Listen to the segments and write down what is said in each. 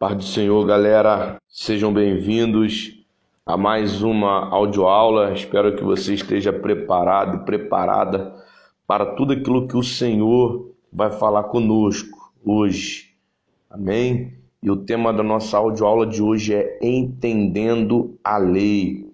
Paz do Senhor, galera. Sejam bem-vindos a mais uma audioaula. Espero que você esteja preparado e preparada para tudo aquilo que o Senhor vai falar conosco hoje. Amém? E o tema da nossa audioaula de hoje é Entendendo a Lei.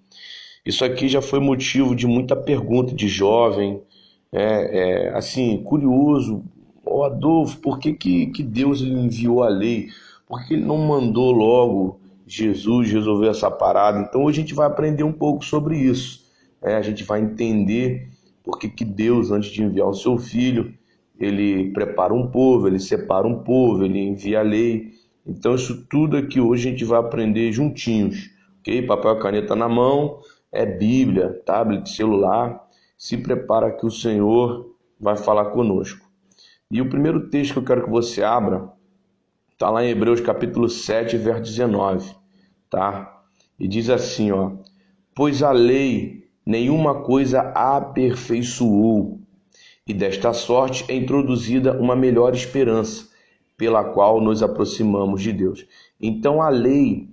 Isso aqui já foi motivo de muita pergunta de jovem, é, é assim, curioso. Ô oh, Adolfo, por que, que, que Deus enviou a lei? Porque ele não mandou logo Jesus resolver essa parada. Então hoje a gente vai aprender um pouco sobre isso. É, a gente vai entender porque que Deus, antes de enviar o seu filho, ele prepara um povo, ele separa um povo, ele envia a lei. Então isso tudo aqui hoje a gente vai aprender juntinhos, ok? Papel e caneta na mão, é Bíblia, tablet, celular. Se prepara que o Senhor vai falar conosco. E o primeiro texto que eu quero que você abra Está lá em Hebreus capítulo 7, verso 19, tá? E diz assim, ó: Pois a lei nenhuma coisa aperfeiçoou, e desta sorte é introduzida uma melhor esperança, pela qual nos aproximamos de Deus. Então a lei,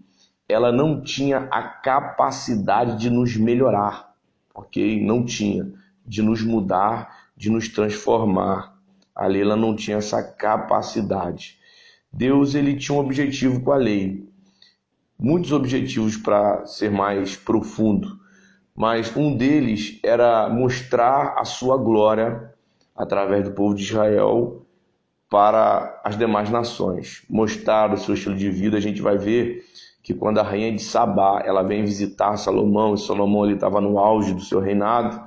ela não tinha a capacidade de nos melhorar, ok? Não tinha, de nos mudar, de nos transformar. A lei ela não tinha essa capacidade. Deus ele tinha um objetivo com a lei, muitos objetivos para ser mais profundo, mas um deles era mostrar a sua glória através do povo de Israel para as demais nações, mostrar o seu estilo de vida. A gente vai ver que quando a rainha de Sabá ela vem visitar Salomão, e Salomão estava no auge do seu reinado,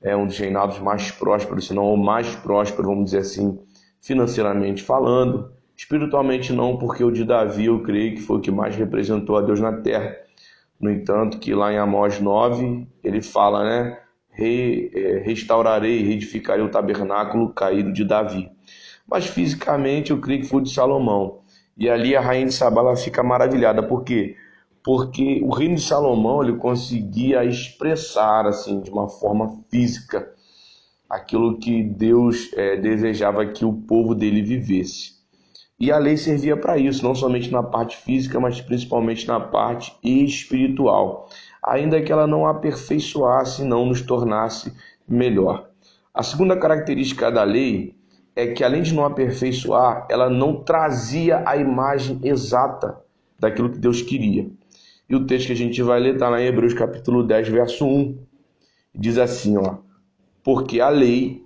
é um dos reinados mais prósperos, se não o mais próspero, vamos dizer assim, financeiramente falando. Espiritualmente não, porque o de Davi eu creio que foi o que mais representou a Deus na terra. No entanto, que lá em Amós 9, ele fala, né? Re, é, restaurarei, reedificarei o tabernáculo caído de Davi. Mas fisicamente eu creio que foi de Salomão. E ali a rainha de Sabá ela fica maravilhada. Por quê? Porque o reino de Salomão ele conseguia expressar assim de uma forma física aquilo que Deus é, desejava que o povo dele vivesse. E a lei servia para isso, não somente na parte física, mas principalmente na parte espiritual, ainda que ela não aperfeiçoasse, não nos tornasse melhor. A segunda característica da lei é que, além de não aperfeiçoar, ela não trazia a imagem exata daquilo que Deus queria. E o texto que a gente vai ler está lá em Hebreus capítulo 10, verso 1. Diz assim, ó: Porque a lei,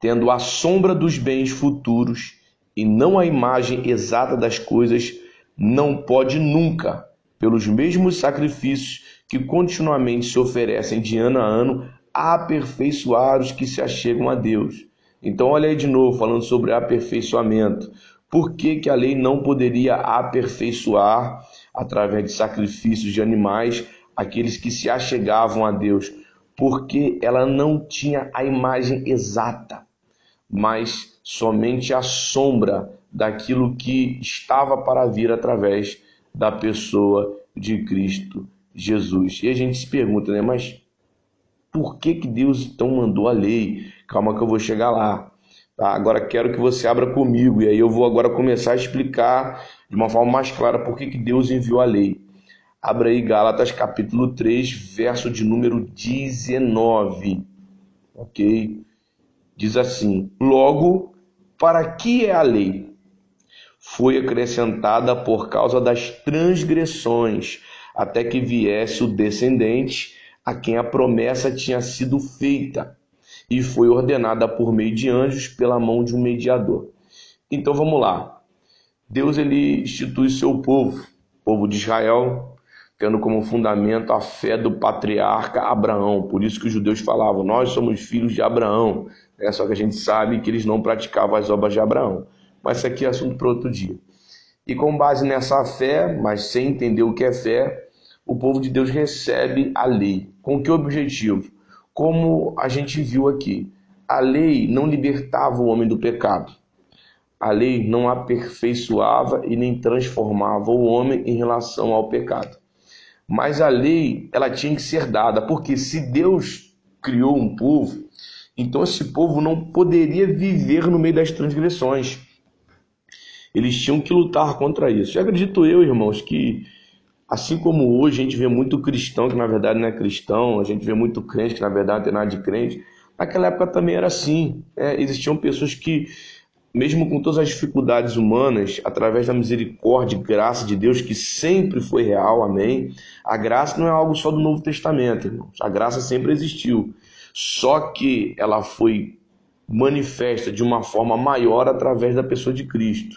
tendo a sombra dos bens futuros, e não a imagem exata das coisas, não pode nunca, pelos mesmos sacrifícios que continuamente se oferecem de ano a ano, aperfeiçoar os que se achegam a Deus. Então, olha aí de novo, falando sobre aperfeiçoamento. Por que, que a lei não poderia aperfeiçoar, através de sacrifícios de animais, aqueles que se achegavam a Deus? Porque ela não tinha a imagem exata, mas somente a sombra daquilo que estava para vir através da pessoa de Cristo Jesus. E a gente se pergunta, né, mas por que, que Deus então mandou a lei? Calma que eu vou chegar lá. Tá? Agora quero que você abra comigo e aí eu vou agora começar a explicar de uma forma mais clara por que, que Deus enviou a lei. Abra aí Gálatas capítulo 3, verso de número 19. Ok? Diz assim: Logo, para que é a lei? Foi acrescentada por causa das transgressões, até que viesse o descendente a quem a promessa tinha sido feita, e foi ordenada por meio de anjos pela mão de um mediador. Então vamos lá. Deus ele institui seu povo, povo de Israel, tendo como fundamento a fé do patriarca Abraão. Por isso que os judeus falavam: Nós somos filhos de Abraão. É, só que a gente sabe que eles não praticavam as obras de Abraão. Mas isso aqui é assunto para outro dia. E com base nessa fé, mas sem entender o que é fé, o povo de Deus recebe a lei. Com que objetivo? Como a gente viu aqui, a lei não libertava o homem do pecado. A lei não aperfeiçoava e nem transformava o homem em relação ao pecado. Mas a lei, ela tinha que ser dada, porque se Deus criou um povo, então esse povo não poderia viver no meio das transgressões. Eles tinham que lutar contra isso. Eu acredito eu, irmãos, que assim como hoje a gente vê muito cristão que na verdade não é cristão, a gente vê muito crente que na verdade não tem nada de crente, naquela época também era assim. Né? Existiam pessoas que mesmo com todas as dificuldades humanas, através da misericórdia e graça de Deus, que sempre foi real, amém. A graça não é algo só do Novo Testamento, irmãos. A graça sempre existiu. Só que ela foi manifesta de uma forma maior através da pessoa de Cristo.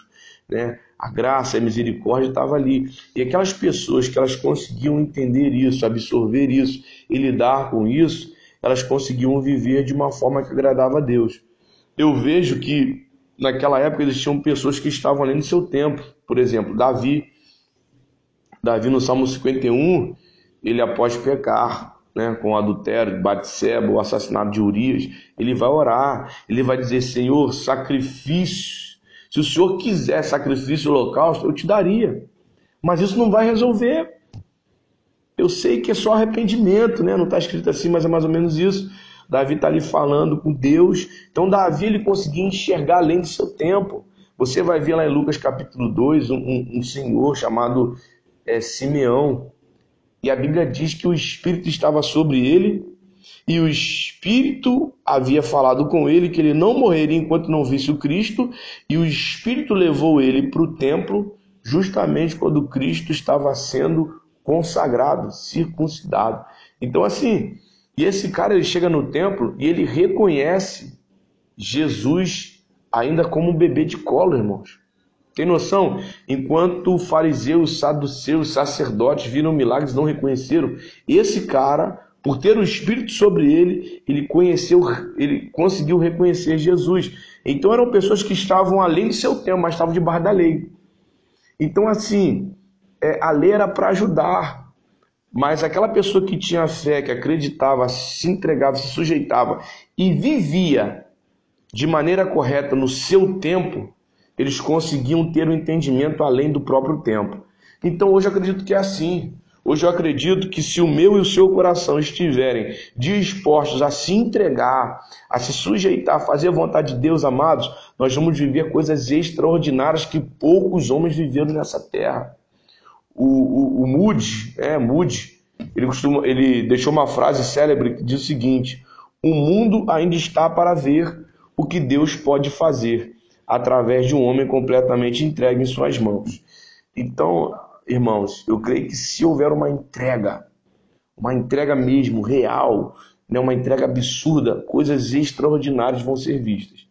Né? A graça, a misericórdia estava ali. E aquelas pessoas que elas conseguiam entender isso, absorver isso e lidar com isso, elas conseguiam viver de uma forma que agradava a Deus. Eu vejo que naquela época existiam pessoas que estavam além do seu tempo. Por exemplo, Davi. Davi no Salmo 51, ele após pecar, né, com o adultério, Batseba, o assassinato de Urias, ele vai orar, ele vai dizer: Senhor, sacrifício. Se o Senhor quiser sacrifício holocausto, eu te daria. Mas isso não vai resolver. Eu sei que é só arrependimento, né? Não está escrito assim, mas é mais ou menos isso. Davi está ali falando com Deus. Então, Davi ele conseguia enxergar além do seu tempo. Você vai ver lá em Lucas capítulo 2 um, um, um senhor chamado é, Simeão. E a Bíblia diz que o Espírito estava sobre ele e o Espírito havia falado com ele que ele não morreria enquanto não visse o Cristo, e o Espírito levou ele para o templo justamente quando Cristo estava sendo consagrado, circuncidado. Então, assim, e esse cara ele chega no templo e ele reconhece Jesus ainda como um bebê de colo, irmãos. Tem noção? Enquanto fariseus, saduceus, sacerdotes viram milagres não reconheceram, esse cara, por ter o Espírito sobre ele, ele conheceu, ele conseguiu reconhecer Jesus. Então eram pessoas que estavam além do seu tempo, mas estavam debaixo da lei. Então assim, é, a lei era para ajudar, mas aquela pessoa que tinha fé, que acreditava, se entregava, se sujeitava e vivia de maneira correta no seu tempo, eles conseguiam ter o um entendimento além do próprio tempo. Então hoje eu acredito que é assim. Hoje eu acredito que se o meu e o seu coração estiverem dispostos a se entregar, a se sujeitar, a fazer a vontade de Deus, amados, nós vamos viver coisas extraordinárias que poucos homens viveram nessa terra o, o, o Moody, é, Moody, ele, costuma, ele deixou uma frase célebre que diz o seguinte: O mundo ainda está para ver o que Deus pode fazer através de um homem completamente entregue em suas mãos. Então, irmãos, eu creio que se houver uma entrega, uma entrega mesmo real, né, uma entrega absurda, coisas extraordinárias vão ser vistas.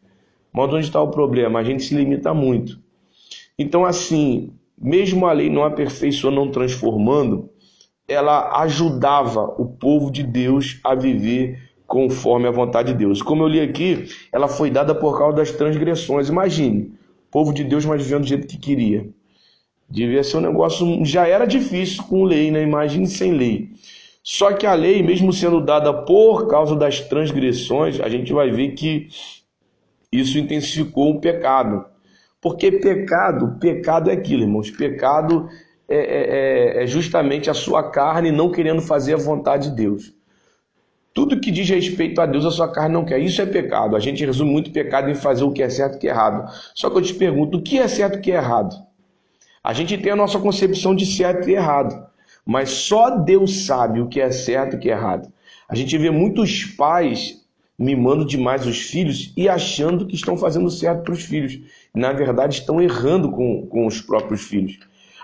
Mas onde está o problema? A gente se limita muito. Então, assim, mesmo a lei não aperfeiçoando, não transformando, ela ajudava o povo de Deus a viver conforme a vontade de Deus. Como eu li aqui, ela foi dada por causa das transgressões. Imagine, povo de Deus, mas vivendo do jeito que queria. Devia ser um negócio, já era difícil com lei, né? Imagine sem lei. Só que a lei, mesmo sendo dada por causa das transgressões, a gente vai ver que isso intensificou o pecado. Porque pecado, pecado é aquilo, irmãos. Pecado é, é, é, é justamente a sua carne não querendo fazer a vontade de Deus. Tudo que diz respeito a Deus, a sua carne não quer. Isso é pecado. A gente resume muito pecado em fazer o que é certo e o que é errado. Só que eu te pergunto, o que é certo e o que é errado? A gente tem a nossa concepção de certo e errado. Mas só Deus sabe o que é certo e o que é errado. A gente vê muitos pais mimando demais os filhos e achando que estão fazendo certo para os filhos. Na verdade, estão errando com, com os próprios filhos.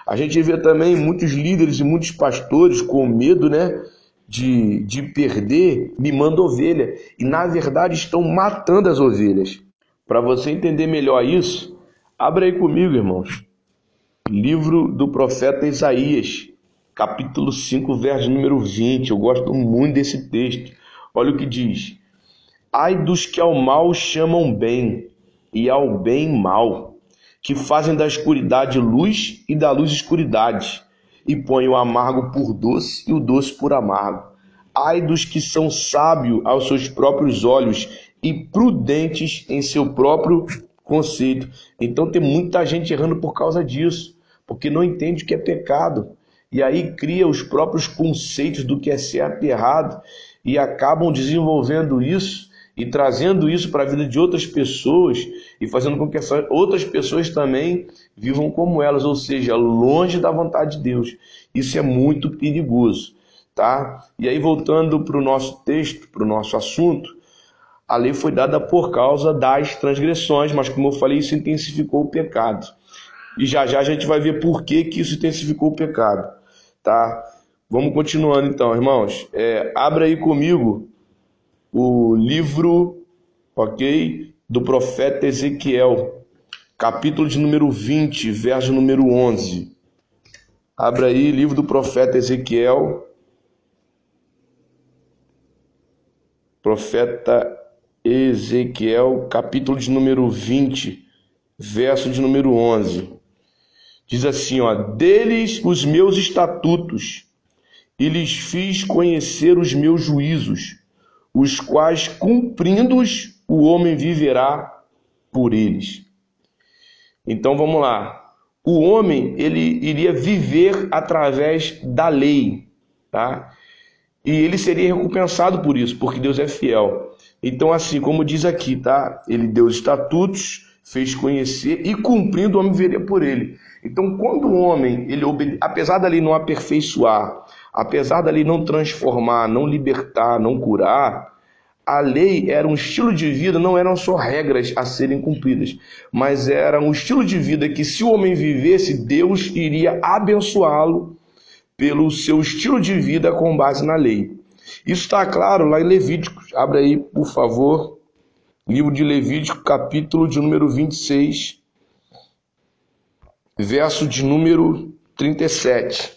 A gente vê também muitos líderes e muitos pastores com medo né, de, de perder, mimando ovelha. E na verdade estão matando as ovelhas. Para você entender melhor isso, abra aí comigo, irmãos. Livro do profeta Isaías, capítulo 5, verso número 20. Eu gosto muito desse texto. Olha o que diz: Ai dos que ao mal chamam bem, e ao bem mal, que fazem da escuridade luz e da luz escuridade, e põem o amargo por doce e o doce por amargo. Ai dos que são sábios aos seus próprios olhos e prudentes em seu próprio conceito. Então tem muita gente errando por causa disso, porque não entende o que é pecado. E aí cria os próprios conceitos do que é certo e errado e acabam desenvolvendo isso e trazendo isso para a vida de outras pessoas e fazendo com que essas outras pessoas também vivam como elas, ou seja, longe da vontade de Deus. Isso é muito perigoso, tá? E aí voltando para o nosso texto, para o nosso assunto, a lei foi dada por causa das transgressões, mas como eu falei, isso intensificou o pecado. E já já a gente vai ver por que, que isso intensificou o pecado, tá? Vamos continuando então, irmãos. É, abra aí comigo o livro, ok, do profeta Ezequiel, capítulo de número 20, verso número 11. Abra aí, livro do profeta Ezequiel, profeta Ezequiel, capítulo de número 20, verso de número 11. Diz assim, ó: "Deles os meus estatutos, e lhes fiz conhecer os meus juízos, os quais cumprindo-os o homem viverá por eles." Então vamos lá. O homem ele iria viver através da lei, tá? E ele seria recompensado por isso, porque Deus é fiel. Então, assim, como diz aqui, tá? Ele deu os estatutos, fez conhecer e cumprindo o homem viveria por ele. Então, quando o homem, ele apesar dali não aperfeiçoar, apesar dali não transformar, não libertar, não curar, a lei era um estilo de vida, não eram só regras a serem cumpridas, mas era um estilo de vida que, se o homem vivesse, Deus iria abençoá-lo pelo seu estilo de vida com base na lei. Isso está claro lá em Levíticos. Abre aí, por favor, livro de Levítico, capítulo de número 26, verso de número 37.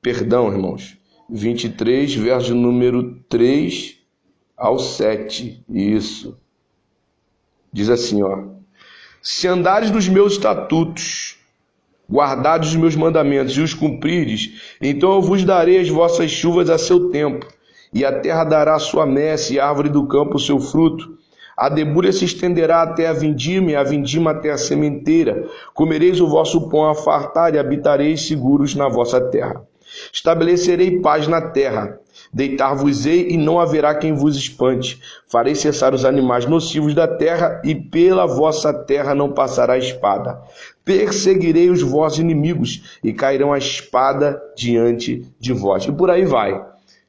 Perdão, irmãos. 23, verso de número 3 ao 7. Isso. Diz assim, ó: Se andares nos meus estatutos, guardados os meus mandamentos e os cumprirdes, então eu vos darei as vossas chuvas a seu tempo, e a terra dará sua messe, e a árvore do campo o seu fruto. A debulha se estenderá até a vindima, e a vindima até a sementeira. Comereis o vosso pão a fartar, e habitareis seguros na vossa terra. Estabelecerei paz na terra. Deitar-vos-ei e não haverá quem vos espante. Farei cessar os animais nocivos da terra e pela vossa terra não passará espada. Perseguirei os vossos inimigos e cairão a espada diante de vós. E por aí vai.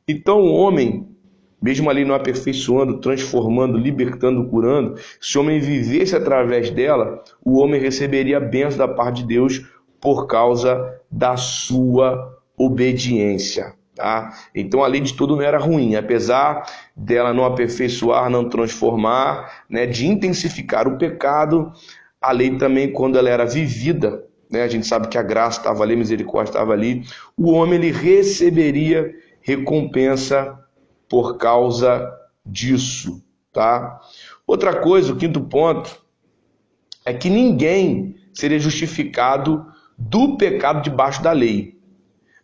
Então o homem, mesmo ali não aperfeiçoando, transformando, libertando, curando, se o homem vivesse através dela, o homem receberia a bênção da parte de Deus por causa da sua obediência. Tá? Então a lei de tudo não era ruim, apesar dela não aperfeiçoar, não transformar, né, de intensificar o pecado, a lei também, quando ela era vivida, né, a gente sabe que a graça estava ali, a misericórdia estava ali, o homem ele receberia recompensa por causa disso. Tá? Outra coisa, o quinto ponto, é que ninguém seria justificado do pecado debaixo da lei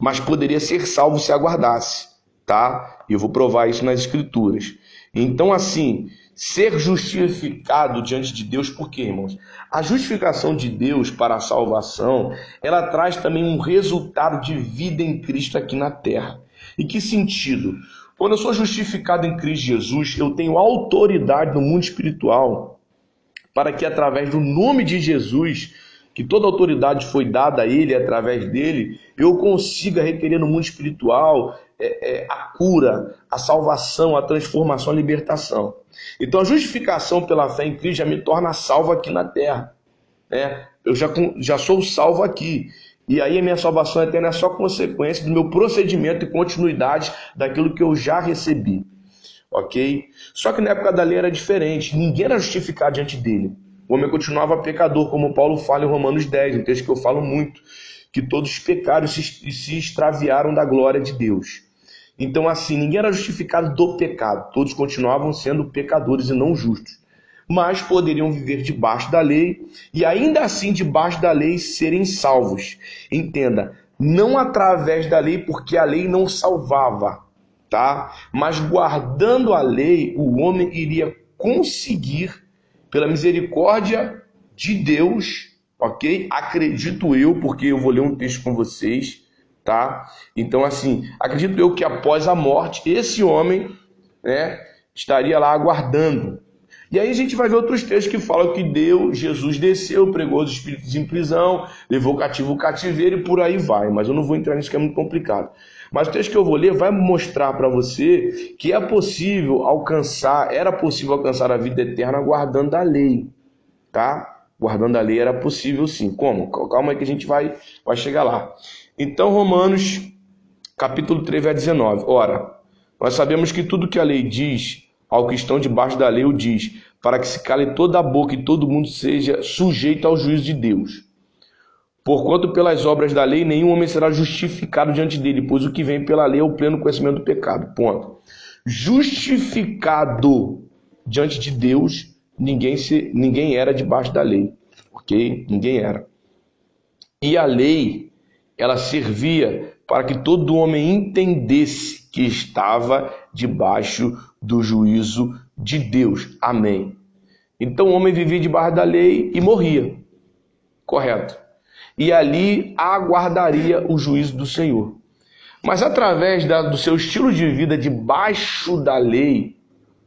mas poderia ser salvo se aguardasse, tá? E eu vou provar isso nas escrituras. Então, assim, ser justificado diante de Deus, por quê, irmãos? A justificação de Deus para a salvação, ela traz também um resultado de vida em Cristo aqui na terra. Em que sentido? Quando eu sou justificado em Cristo Jesus, eu tenho autoridade no mundo espiritual para que através do nome de Jesus que toda autoridade foi dada a ele através dele, eu consiga requerer no mundo espiritual é, é, a cura, a salvação, a transformação, a libertação. Então a justificação pela fé em Cristo já me torna salvo aqui na terra. Né? Eu já, já sou salvo aqui. E aí a minha salvação eterna é só consequência do meu procedimento e continuidade daquilo que eu já recebi. Ok? Só que na época da lei era diferente. Ninguém era justificado diante dele o homem continuava pecador, como Paulo fala em Romanos 10, um texto que eu falo muito, que todos pecaram e se extraviaram da glória de Deus. Então, assim, ninguém era justificado do pecado, todos continuavam sendo pecadores e não justos, mas poderiam viver debaixo da lei e ainda assim debaixo da lei serem salvos. Entenda, não através da lei, porque a lei não salvava, tá? Mas guardando a lei, o homem iria conseguir pela misericórdia de Deus, ok? Acredito eu, porque eu vou ler um texto com vocês, tá? Então, assim, acredito eu que após a morte, esse homem, né, estaria lá aguardando. E aí a gente vai ver outros textos que falam que Deus, Jesus desceu, pregou os espíritos em prisão, levou cativo o cativeiro e por aí vai. Mas eu não vou entrar nisso que é muito complicado. Mas o texto que eu vou ler vai mostrar para você que é possível alcançar, era possível alcançar a vida eterna guardando a lei, tá? Guardando a lei era possível sim. Como? Calma aí que a gente vai, vai chegar lá. Então, Romanos, capítulo 3, verso 19. Ora, nós sabemos que tudo que a lei diz ao que estão debaixo da lei o diz, para que se cale toda a boca e todo mundo seja sujeito ao juízo de Deus. Porquanto pelas obras da lei nenhum homem será justificado diante dele, pois o que vem pela lei é o pleno conhecimento do pecado. Ponto. Justificado diante de Deus, ninguém, se, ninguém era debaixo da lei. Ok? Ninguém era. E a lei, ela servia para que todo homem entendesse que estava debaixo do juízo de Deus. Amém. Então o homem vivia debaixo da lei e morria. Correto. E ali aguardaria o juízo do Senhor. Mas através da, do seu estilo de vida debaixo da lei,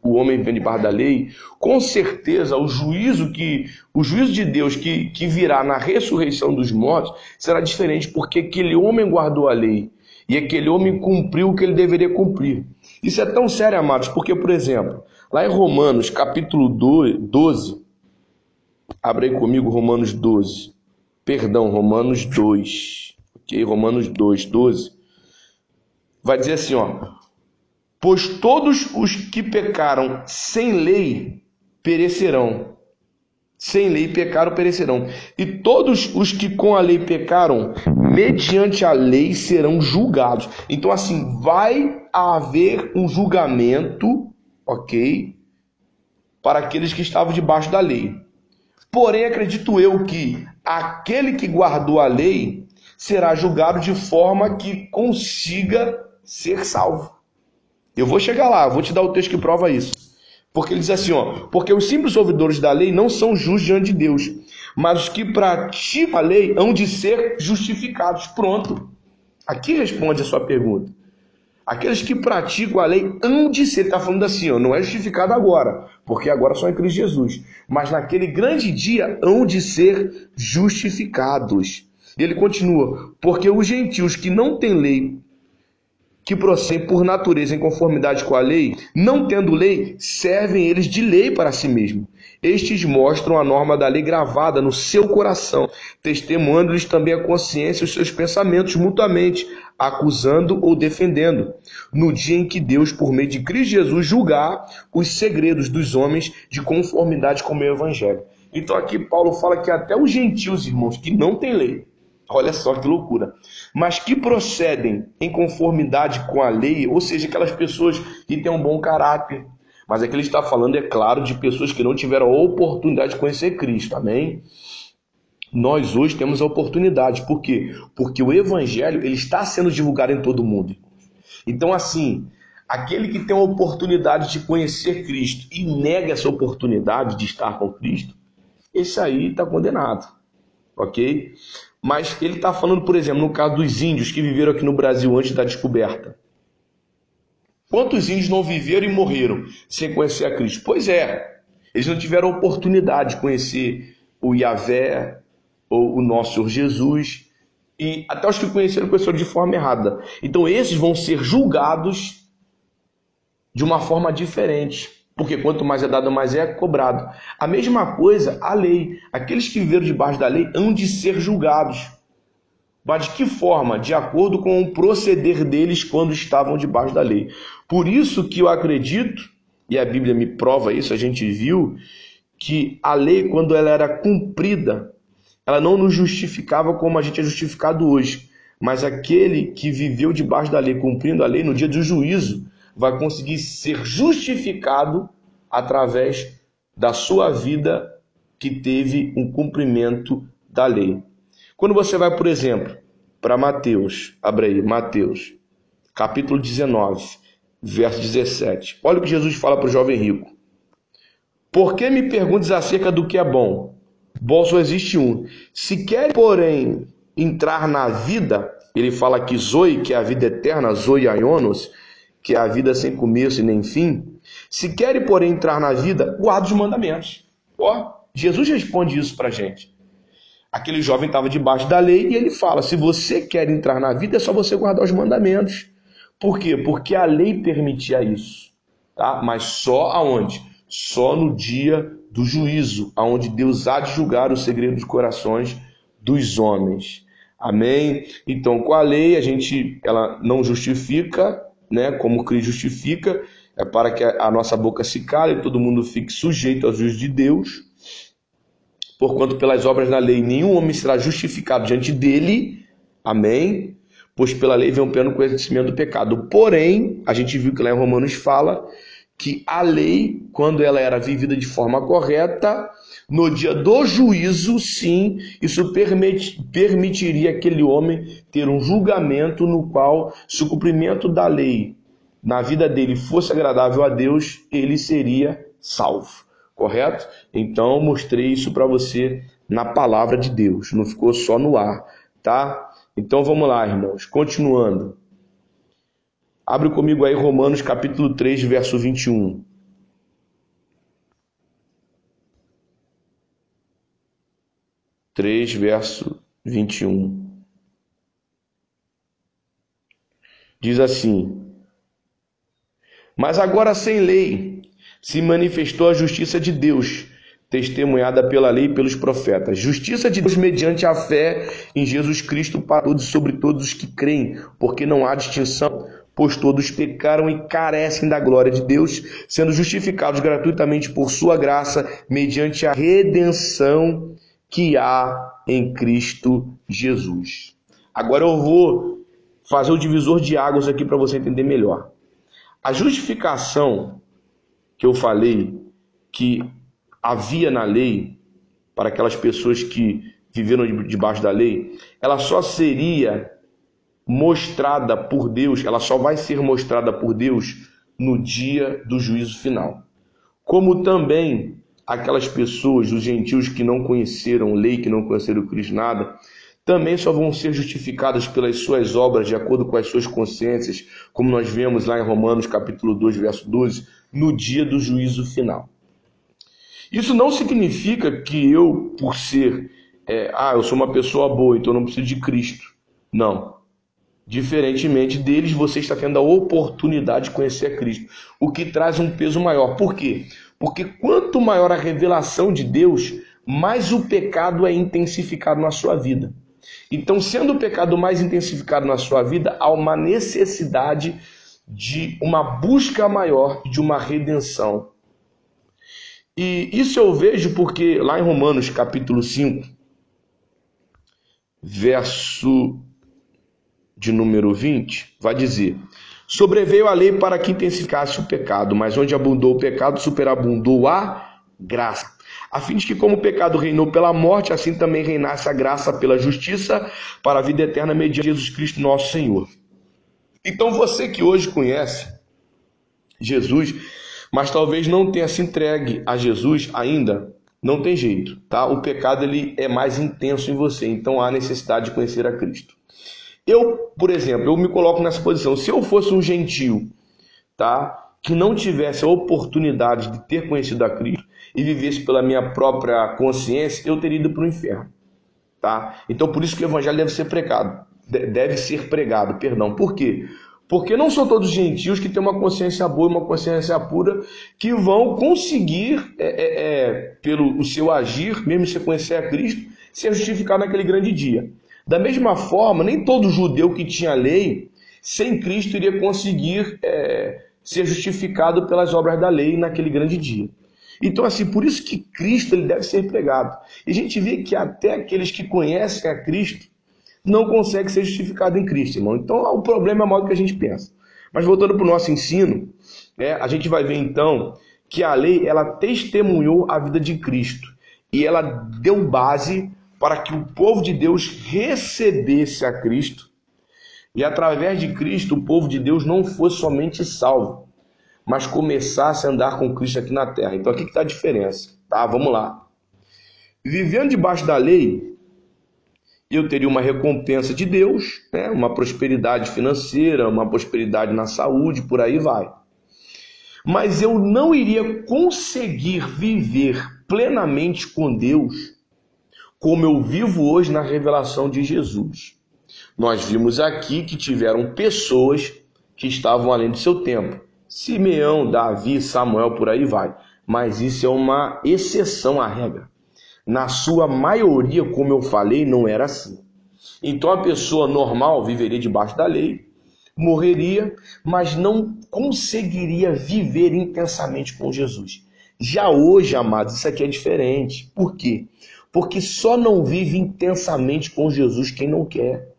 o homem vem debaixo da lei, com certeza o juízo que o juízo de Deus que, que virá na ressurreição dos mortos será diferente, porque aquele homem guardou a lei e aquele homem cumpriu o que ele deveria cumprir. Isso é tão sério, amados, porque, por exemplo, lá em Romanos, capítulo 12, abre aí comigo Romanos 12, perdão, Romanos 2, ok? Romanos 2, 12, vai dizer assim, ó, pois todos os que pecaram sem lei perecerão, sem lei pecaram, perecerão. E todos os que com a lei pecaram, mediante a lei serão julgados. Então, assim, vai haver um julgamento, ok? Para aqueles que estavam debaixo da lei. Porém, acredito eu que aquele que guardou a lei será julgado de forma que consiga ser salvo. Eu vou chegar lá, vou te dar o texto que prova isso. Porque ele diz assim, ó, porque os simples ouvidores da lei não são justos diante de Deus, mas os que praticam a lei hão de ser justificados. Pronto. Aqui responde a sua pergunta. Aqueles que praticam a lei hão de ser, está falando assim, ó, não é justificado agora, porque agora só em Cristo Jesus. Mas naquele grande dia hão de ser justificados. Ele continua, porque os gentios que não têm lei que procedem por natureza em conformidade com a lei, não tendo lei, servem eles de lei para si mesmos. Estes mostram a norma da lei gravada no seu coração, testemunhando-lhes também a consciência e os seus pensamentos mutuamente, acusando ou defendendo, no dia em que Deus, por meio de Cristo Jesus, julgar os segredos dos homens de conformidade com o meu evangelho. Então aqui Paulo fala que até os gentios, irmãos, que não têm lei, olha só que loucura, mas que procedem em conformidade com a lei, ou seja, aquelas pessoas que têm um bom caráter. Mas aqui ele está falando, é claro, de pessoas que não tiveram a oportunidade de conhecer Cristo, amém? Nós hoje temos a oportunidade, por quê? Porque o evangelho ele está sendo divulgado em todo mundo. Então, assim, aquele que tem a oportunidade de conhecer Cristo e nega essa oportunidade de estar com Cristo, esse aí está condenado, ok? Mas ele está falando, por exemplo, no caso dos índios que viveram aqui no Brasil antes da descoberta. Quantos índios não viveram e morreram sem conhecer a Cristo? Pois é, eles não tiveram oportunidade de conhecer o Yahvé ou o nosso Senhor Jesus. E até os que conheceram, conheceram de forma errada. Então esses vão ser julgados de uma forma diferente. Porque quanto mais é dado, mais é cobrado. A mesma coisa, a lei. Aqueles que viveram debaixo da lei hão de ser julgados. Mas de que forma? De acordo com o proceder deles quando estavam debaixo da lei. Por isso que eu acredito, e a Bíblia me prova isso, a gente viu, que a lei, quando ela era cumprida, ela não nos justificava como a gente é justificado hoje. Mas aquele que viveu debaixo da lei, cumprindo a lei, no dia do juízo, vai conseguir ser justificado através da sua vida que teve um cumprimento da lei. Quando você vai, por exemplo, para Mateus, abre aí, Mateus, capítulo 19, verso 17. Olha o que Jesus fala para o jovem rico. Por que me perguntes acerca do que é bom? Bom só existe um. Se quer, porém, entrar na vida, ele fala que Zoe, que é a vida eterna, Zoe Aionos, que é a vida sem começo e nem fim, Se querem, porém, entrar na vida, guarda os mandamentos. Ó, Jesus responde isso para gente. Aquele jovem estava debaixo da lei e ele fala: se você quer entrar na vida, é só você guardar os mandamentos. Por quê? Porque a lei permitia isso. Tá? Mas só aonde? Só no dia do juízo, aonde Deus há de julgar o segredo dos corações dos homens. Amém? Então, com a lei, a gente ela não justifica, né, como Cristo justifica, é para que a nossa boca se cale e todo mundo fique sujeito aos juízos de Deus. Porquanto pelas obras da lei nenhum homem será justificado diante dele. Amém? Pois pela lei vem o pleno conhecimento do pecado. Porém, a gente viu que lá em Romanos fala que a lei, quando ela era vivida de forma correta, no dia do juízo, sim, isso permit, permitiria aquele homem ter um julgamento no qual, se o cumprimento da lei na vida dele fosse agradável a Deus, ele seria salvo. Correto? Então, mostrei isso para você na palavra de Deus, não ficou só no ar, tá? Então vamos lá, irmãos, continuando. Abre comigo aí Romanos capítulo 3, verso 21. Três, verso 21. Diz assim: Mas agora sem lei se manifestou a justiça de Deus, testemunhada pela lei e pelos profetas. Justiça de Deus mediante a fé em Jesus Cristo para todos e sobre todos os que creem, porque não há distinção pois todos pecaram e carecem da glória de Deus, sendo justificados gratuitamente por sua graça, mediante a redenção que há em Cristo Jesus. Agora eu vou fazer o divisor de águas aqui para você entender melhor. A justificação que eu falei que havia na lei para aquelas pessoas que viveram debaixo da lei, ela só seria mostrada por Deus, ela só vai ser mostrada por Deus no dia do juízo final. Como também aquelas pessoas, os gentios que não conheceram lei, que não conheceram Cristo nada, também só vão ser justificadas pelas suas obras, de acordo com as suas consciências, como nós vemos lá em Romanos capítulo 2, verso 12, no dia do juízo final. Isso não significa que eu, por ser, é, ah, eu sou uma pessoa boa, então eu não preciso de Cristo. Não. Diferentemente deles, você está tendo a oportunidade de conhecer a Cristo, o que traz um peso maior. Por quê? Porque quanto maior a revelação de Deus, mais o pecado é intensificado na sua vida. Então, sendo o pecado mais intensificado na sua vida, há uma necessidade de uma busca maior de uma redenção. E isso eu vejo porque lá em Romanos capítulo 5, verso de número 20, vai dizer: Sobreveio a lei para que intensificasse o pecado, mas onde abundou o pecado, superabundou a graça. A fim de que, como o pecado reinou pela morte, assim também reinasse a graça pela justiça para a vida eterna mediante Jesus Cristo, nosso Senhor. Então, você que hoje conhece Jesus, mas talvez não tenha se entregue a Jesus ainda, não tem jeito, tá? O pecado ele é mais intenso em você, então há necessidade de conhecer a Cristo. Eu, por exemplo, eu me coloco nessa posição. Se eu fosse um gentio, tá? Que não tivesse a oportunidade de ter conhecido a Cristo e vivesse pela minha própria consciência, eu teria ido para o inferno, tá? Então por isso que o evangelho deve ser pregado, deve ser pregado, perdão. Por quê? Porque não são todos gentios que têm uma consciência boa, uma consciência pura, que vão conseguir, é, é, é, pelo o seu agir, mesmo se conhecer a Cristo, ser justificado naquele grande dia. Da mesma forma, nem todo judeu que tinha lei, sem Cristo, iria conseguir é, ser justificado pelas obras da lei naquele grande dia. Então, assim, por isso que Cristo ele deve ser pregado. E a gente vê que até aqueles que conhecem a Cristo não conseguem ser justificados em Cristo, irmão. Então, o problema é maior do que a gente pensa. Mas voltando para o nosso ensino, é, a gente vai ver então que a lei ela testemunhou a vida de Cristo e ela deu base para que o povo de Deus recebesse a Cristo e através de Cristo o povo de Deus não fosse somente salvo, mas começasse a andar com Cristo aqui na terra. Então aqui que está a diferença, tá? Vamos lá. Vivendo debaixo da lei, eu teria uma recompensa de Deus, né? uma prosperidade financeira, uma prosperidade na saúde, por aí vai. Mas eu não iria conseguir viver plenamente com Deus como eu vivo hoje na revelação de Jesus. Nós vimos aqui que tiveram pessoas que estavam além do seu tempo. Simeão, Davi, Samuel, por aí vai. Mas isso é uma exceção à regra. Na sua maioria, como eu falei, não era assim. Então a pessoa normal viveria debaixo da lei, morreria, mas não conseguiria viver intensamente com Jesus. Já hoje, amados, isso aqui é diferente. Por quê? Porque só não vive intensamente com Jesus quem não quer.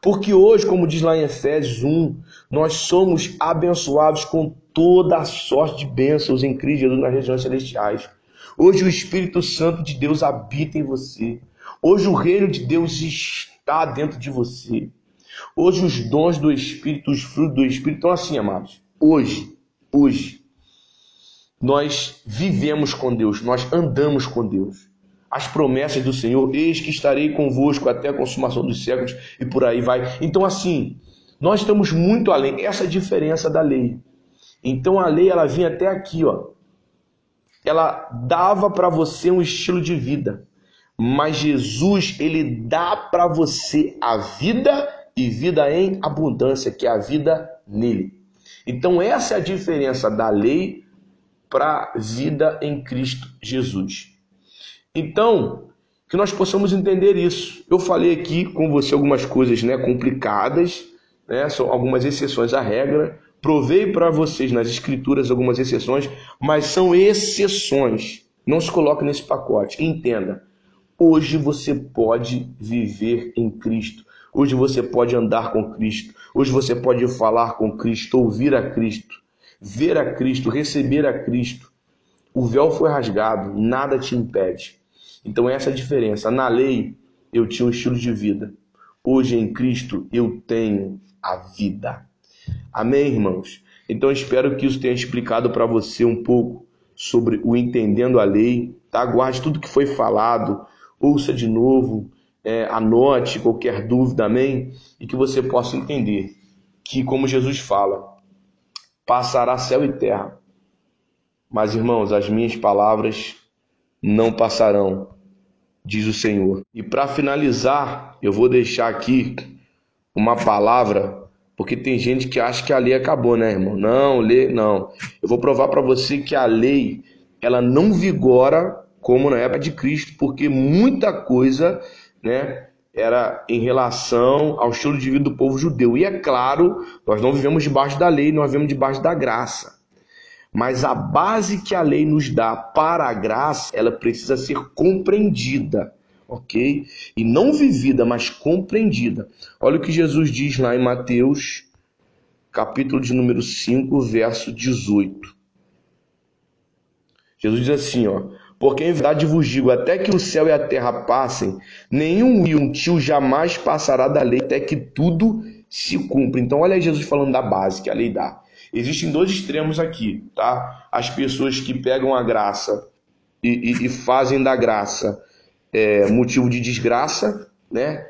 Porque hoje, como diz lá em Efésios 1, nós somos abençoados com toda a sorte de bênçãos em Cristo Jesus nas regiões celestiais. Hoje o Espírito Santo de Deus habita em você. Hoje o reino de Deus está dentro de você. Hoje os dons do Espírito, os frutos do Espírito estão assim, amados. Hoje, hoje, nós vivemos com Deus, nós andamos com Deus as promessas do Senhor, eis que estarei convosco até a consumação dos séculos e por aí vai. Então, assim, nós estamos muito além. Essa é a diferença da lei. Então, a lei, ela vinha até aqui, ó. Ela dava para você um estilo de vida. Mas Jesus, ele dá para você a vida e vida em abundância, que é a vida nele. Então, essa é a diferença da lei para a vida em Cristo Jesus. Então, que nós possamos entender isso. Eu falei aqui com você algumas coisas né, complicadas, né, são algumas exceções à regra. Provei para vocês nas escrituras algumas exceções, mas são exceções. Não se coloque nesse pacote. Entenda. Hoje você pode viver em Cristo. Hoje você pode andar com Cristo. Hoje você pode falar com Cristo, ouvir a Cristo, ver a Cristo, receber a Cristo. O véu foi rasgado, nada te impede. Então essa é a diferença. Na lei eu tinha um estilo de vida. Hoje em Cristo eu tenho a vida. Amém, irmãos? Então espero que isso tenha explicado para você um pouco sobre o entendendo a lei. Tá? Guarde tudo que foi falado, ouça de novo, é, anote qualquer dúvida, amém? E que você possa entender que, como Jesus fala, passará céu e terra. Mas, irmãos, as minhas palavras não passarão, diz o Senhor. E para finalizar, eu vou deixar aqui uma palavra, porque tem gente que acha que a lei acabou, né, irmão? Não, lei, não. Eu vou provar para você que a lei, ela não vigora como na época de Cristo, porque muita coisa, né, era em relação ao estilo de vida do povo judeu. E é claro, nós não vivemos debaixo da lei, nós vivemos debaixo da graça. Mas a base que a lei nos dá para a graça, ela precisa ser compreendida, ok? E não vivida, mas compreendida. Olha o que Jesus diz lá em Mateus, capítulo de número 5, verso 18. Jesus diz assim, ó: Porque em verdade vos digo, até que o céu e a terra passem, nenhum e um tio jamais passará da lei até que tudo se cumpra. Então olha aí Jesus falando da base que a lei dá. Existem dois extremos aqui, tá? As pessoas que pegam a graça e, e, e fazem da graça é, motivo de desgraça, né?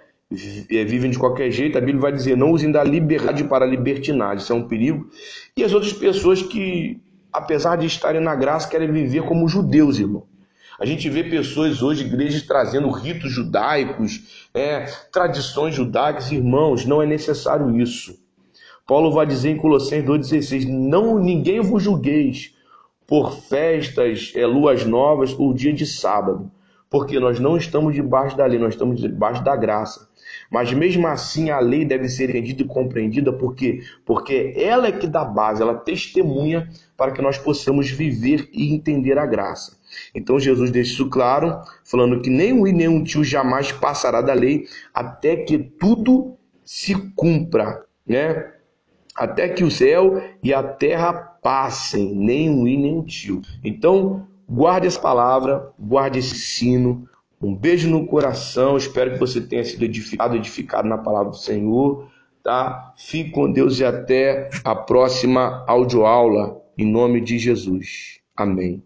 É, vivem de qualquer jeito, a Bíblia vai dizer: não usem da liberdade para a libertinagem, isso é um perigo. E as outras pessoas que, apesar de estarem na graça, querem viver como judeus, irmão. A gente vê pessoas hoje, igrejas, trazendo ritos judaicos, é, tradições judaicas, irmãos, não é necessário isso. Paulo vai dizer em Colossenses 2,16: Não ninguém vos julgueis por festas, é, luas novas ou dia de sábado, porque nós não estamos debaixo da lei, nós estamos debaixo da graça. Mas mesmo assim a lei deve ser entendida e compreendida porque porque ela é que dá base, ela testemunha para que nós possamos viver e entender a graça. Então Jesus deixa isso claro, falando que nem e nem um tio jamais passará da lei até que tudo se cumpra, né? Até que o céu e a terra passem, nem um i nem um tio. Então, guarde essa palavra, guarde esse sino. Um beijo no coração. Espero que você tenha sido edificado, edificado na palavra do Senhor. Tá? Fique com Deus e até a próxima audioaula. Em nome de Jesus. Amém.